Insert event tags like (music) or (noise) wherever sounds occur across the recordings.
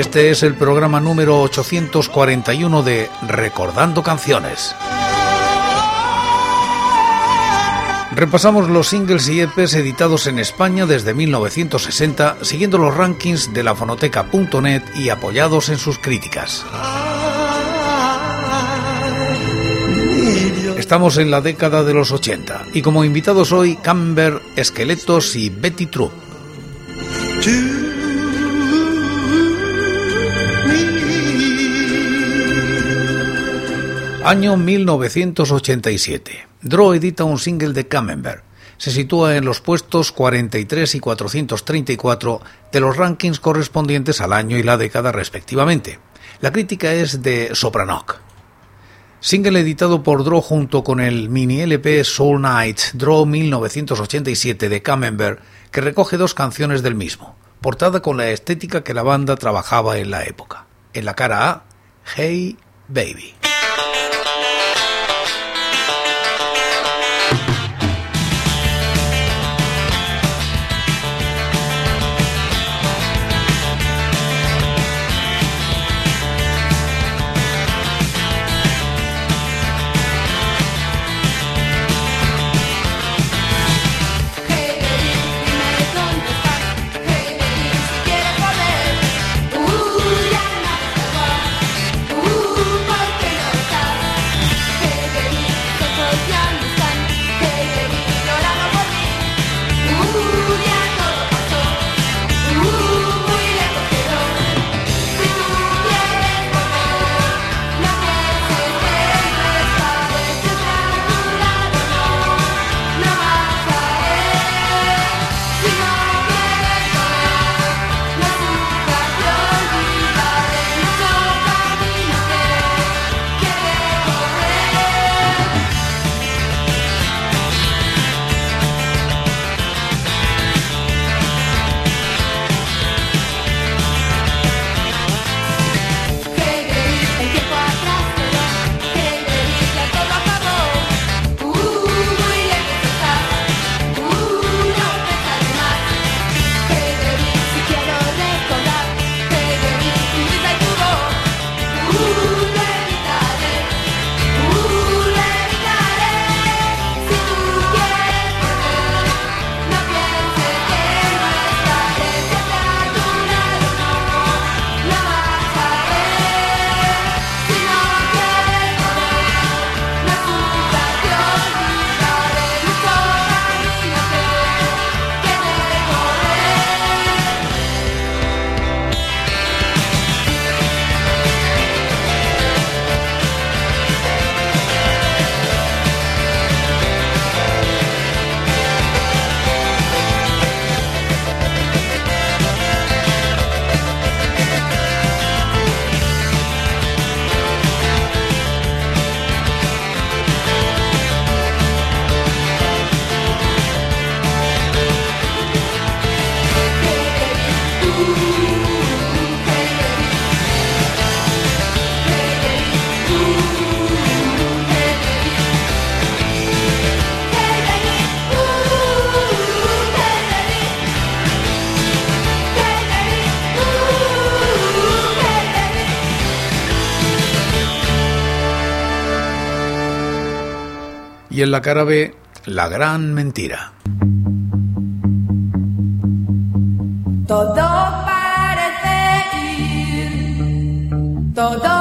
Este es el programa número 841 de Recordando Canciones. Repasamos los singles y EPs editados en España desde 1960, siguiendo los rankings de la fonoteca.net y apoyados en sus críticas. Estamos en la década de los 80 y como invitados hoy Camber, Esqueletos y Betty Troop. Año 1987. Draw edita un single de Camembert. Se sitúa en los puestos 43 y 434 de los rankings correspondientes al año y la década respectivamente. La crítica es de Sopranoc. Single editado por Draw junto con el mini LP Soul Night Draw 1987 de Camembert, que recoge dos canciones del mismo, portada con la estética que la banda trabajaba en la época. En la cara A, Hey Baby. Y en la cara B, la gran mentira. Todo parece ir, todos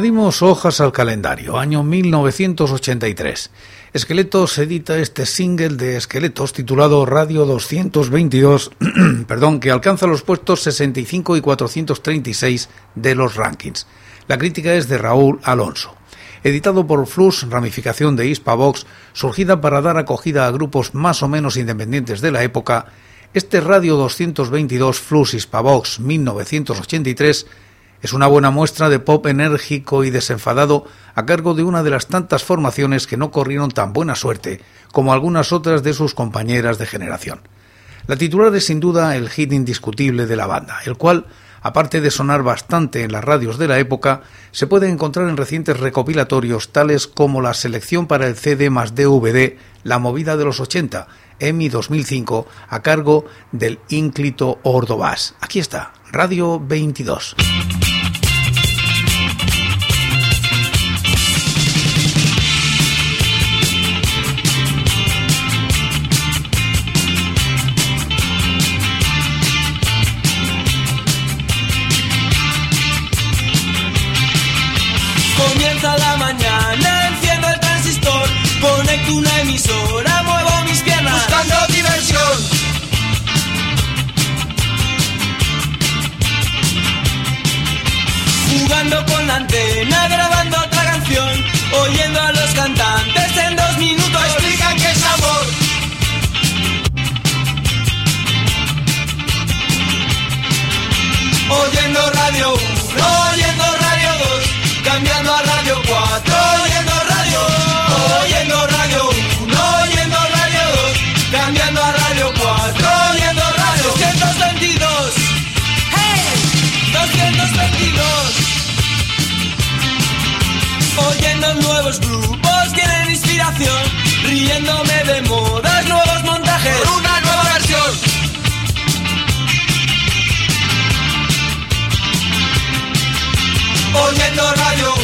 Añadimos hojas al calendario, año 1983. Esqueletos edita este single de Esqueletos titulado Radio 222, (clears throat) perdón, que alcanza los puestos 65 y 436 de los rankings. La crítica es de Raúl Alonso. Editado por Flux, ramificación de Hispavox, surgida para dar acogida a grupos más o menos independientes de la época, este Radio 222 Flux Hispavox 1983 es una buena muestra de pop enérgico y desenfadado a cargo de una de las tantas formaciones que no corrieron tan buena suerte como algunas otras de sus compañeras de generación. La titular es sin duda el hit indiscutible de la banda, el cual, aparte de sonar bastante en las radios de la época, se puede encontrar en recientes recopilatorios tales como la selección para el CD más DVD La movida de los 80, EMI 2005, a cargo del ínclito Ordovás. Aquí está, Radio 22. Comienza la mañana, nuevos grupos tienen inspiración, riéndome de modas, nuevos montajes, una nueva versión. Oyendo radio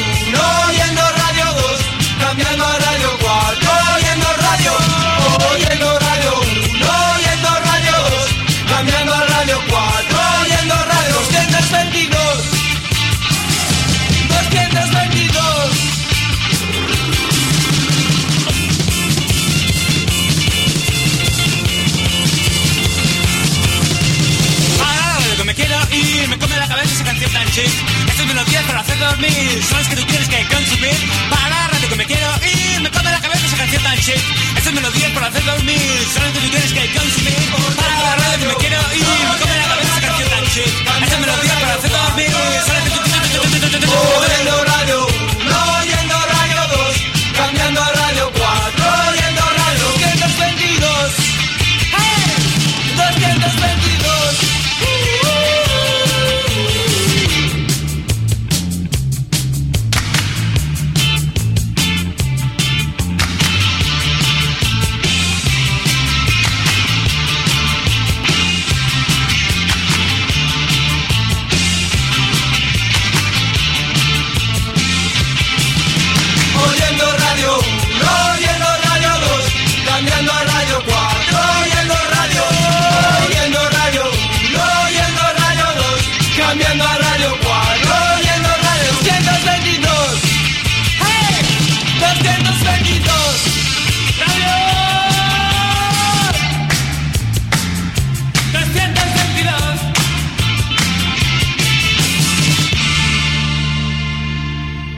chic. Estas melodías para hacer dormir, son las que tú tienes que consumir. Para radio que me quiero ir, me come la cabeza esa canción tan chic. Estas melodías para hacer dormir, son las que tú tienes que consumir. Para radio que me quiero ir, me come la cabeza esa canción tan chic. Estas melodías para hacer dormir,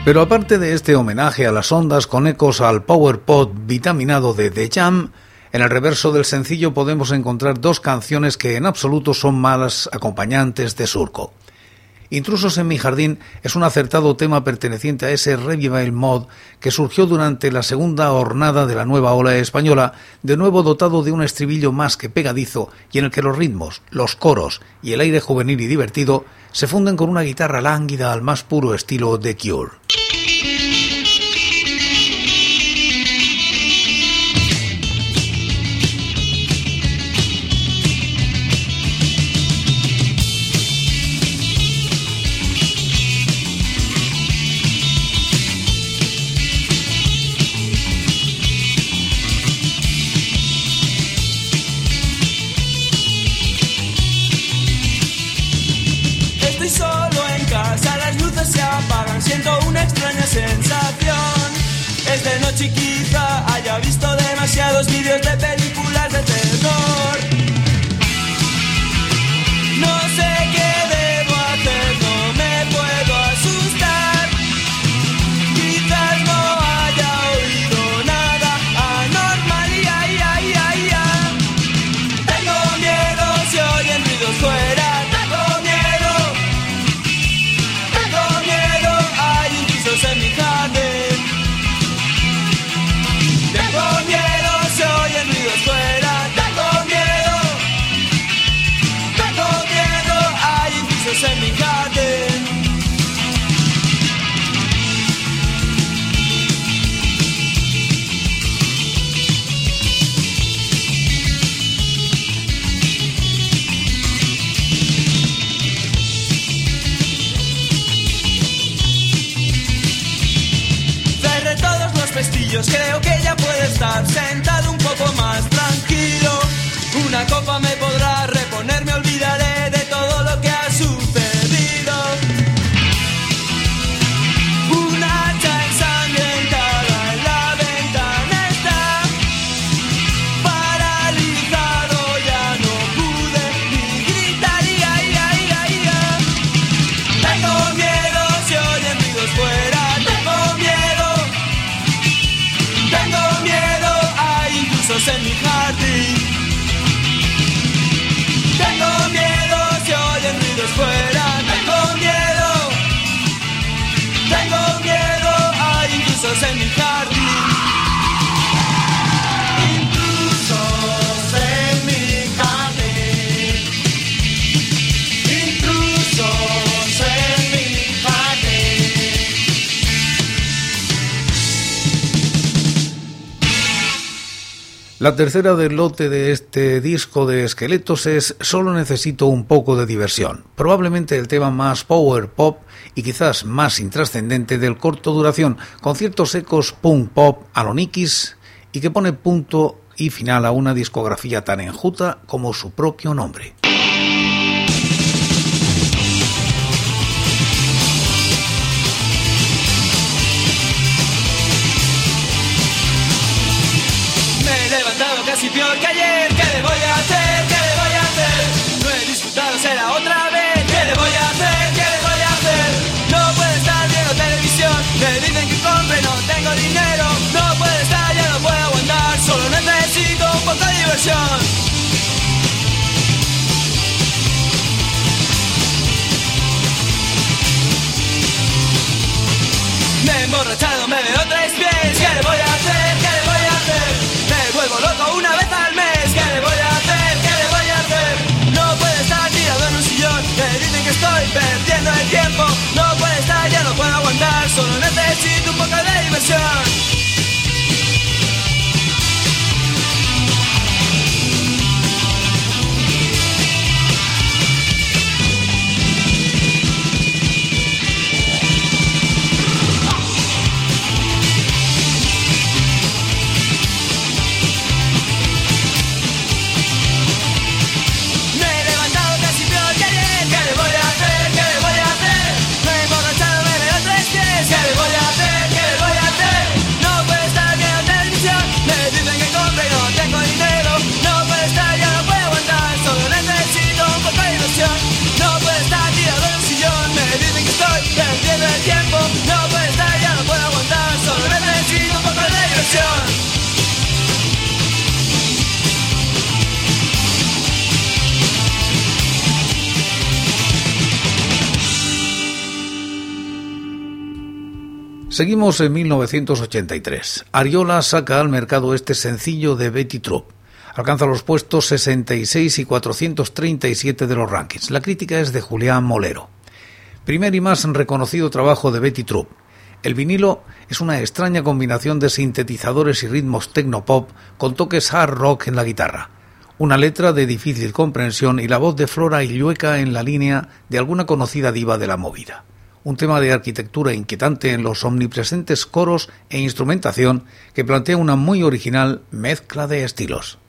Pero aparte de este homenaje a las ondas con ecos al Power Pod vitaminado de The Jam, en el reverso del sencillo podemos encontrar dos canciones que en absoluto son malas acompañantes de Surco. Intrusos en mi jardín es un acertado tema perteneciente a ese revival mod que surgió durante la segunda hornada de la nueva ola española, de nuevo dotado de un estribillo más que pegadizo y en el que los ritmos, los coros y el aire juvenil y divertido se funden con una guitarra lánguida al más puro estilo de Cure. Siento una extraña sensación. Es de noche y quizá haya visto demasiados vídeos de películas de terror. Copa La tercera del lote de este disco de esqueletos es Solo necesito un poco de diversión, probablemente el tema más power pop y quizás más intrascendente del corto duración, con ciertos ecos punk pop a lo Nikis y que pone punto y final a una discografía tan enjuta como su propio nombre. Me he emborrachado, me veo tres pies. ¿Qué le voy a hacer? ¿Qué le voy a hacer? Me vuelvo loco una vez al mes. ¿Qué le voy a hacer? ¿Qué le voy a hacer? No puede estar tirado en un sillón. Me dicen que estoy perdiendo el tiempo. No puede estar, ya no puedo aguantar. Solo necesito un poco de diversión. Seguimos en 1983. Ariola saca al mercado este sencillo de Betty Troop. Alcanza los puestos 66 y 437 de los rankings. La crítica es de Julián Molero. Primer y más reconocido trabajo de Betty Troop. El vinilo es una extraña combinación de sintetizadores y ritmos tecnopop con toques hard rock en la guitarra. Una letra de difícil comprensión y la voz de Flora Illueca en la línea de alguna conocida diva de la movida un tema de arquitectura inquietante en los omnipresentes coros e instrumentación que plantea una muy original mezcla de estilos.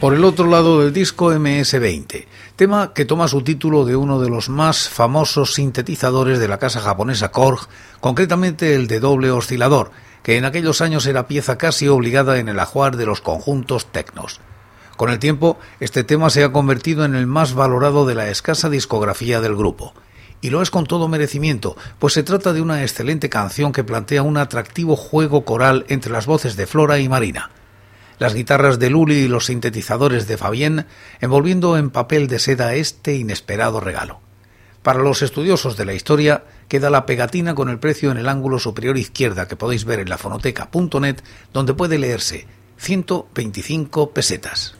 Por el otro lado del disco MS-20, tema que toma su título de uno de los más famosos sintetizadores de la casa japonesa Korg, concretamente el de doble oscilador, que en aquellos años era pieza casi obligada en el ajuar de los conjuntos tecnos. Con el tiempo, este tema se ha convertido en el más valorado de la escasa discografía del grupo. Y lo es con todo merecimiento, pues se trata de una excelente canción que plantea un atractivo juego coral entre las voces de Flora y Marina las guitarras de Luli y los sintetizadores de Fabien, envolviendo en papel de seda este inesperado regalo. Para los estudiosos de la historia, queda la pegatina con el precio en el ángulo superior izquierda que podéis ver en la fonoteca.net, donde puede leerse 125 pesetas.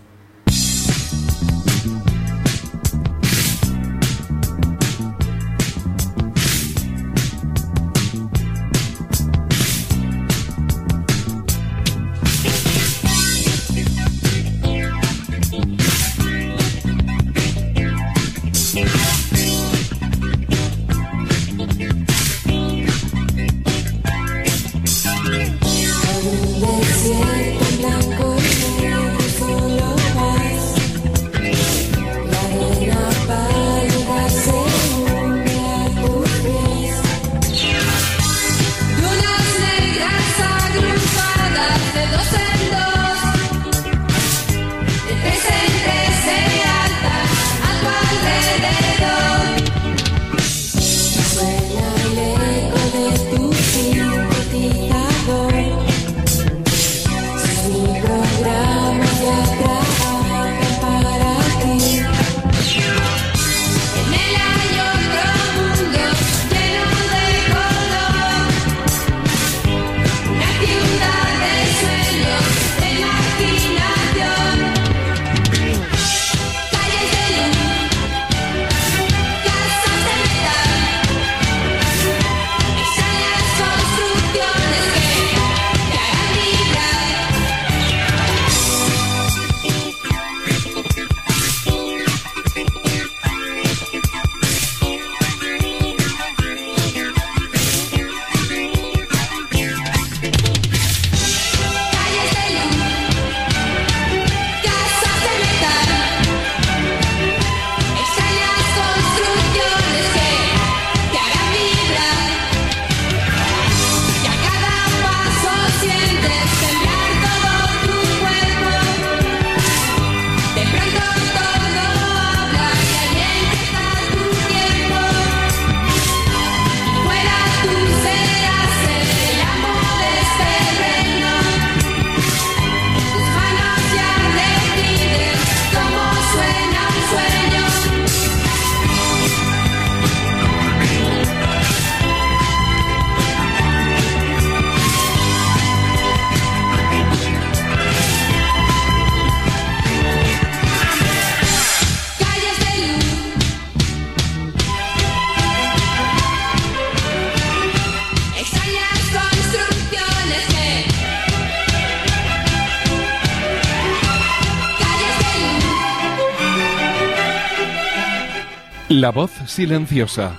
La voz silenciosa.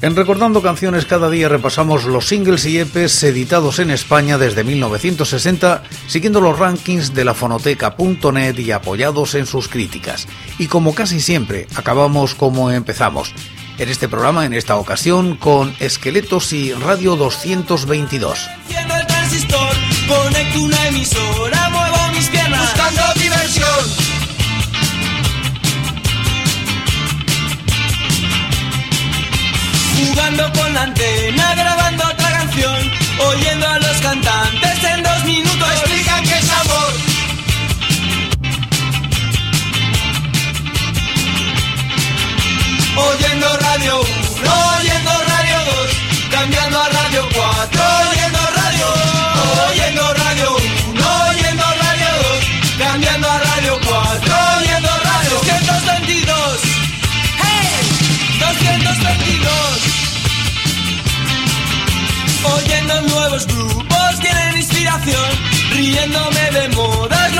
En Recordando Canciones cada día repasamos los singles y EPs editados en España desde 1960, siguiendo los rankings de la fonoteca.net y apoyados en sus críticas. Y como casi siempre, acabamos como empezamos. En este programa, en esta ocasión, con Esqueletos y Radio 222. Enciendo el transistor, conecto una emisora, Con la antena, grabando otra canción, oyendo a los cantantes en dos minutos. Nuevos grupos, tienen inspiración, riéndome de modas,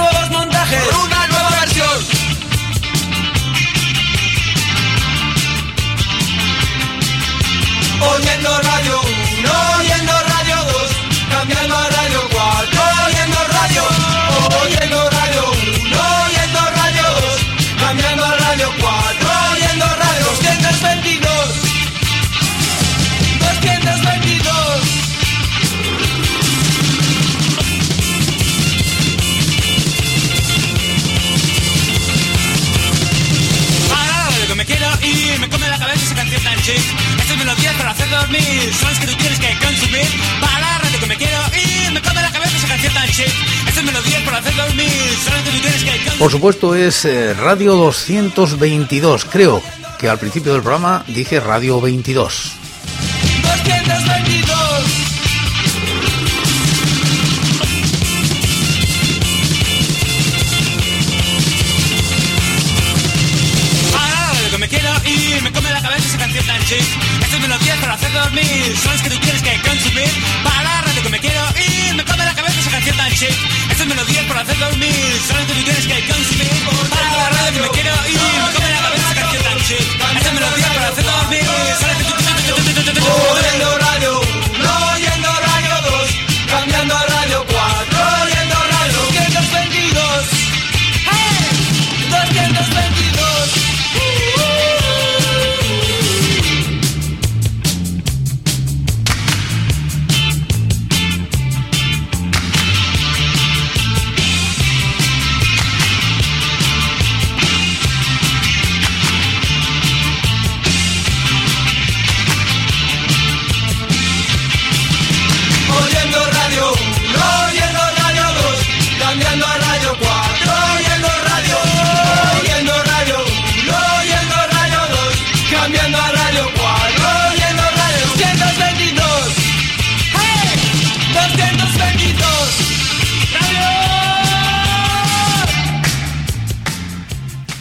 Por supuesto es eh, Radio 222, creo que al principio del programa dije Radio 22. Para hacer dormir son las que tú tienes que consumir. Para la radio que me quiero ir, me come la cabeza esa canción tan chic. Estas melodías para hacer dormir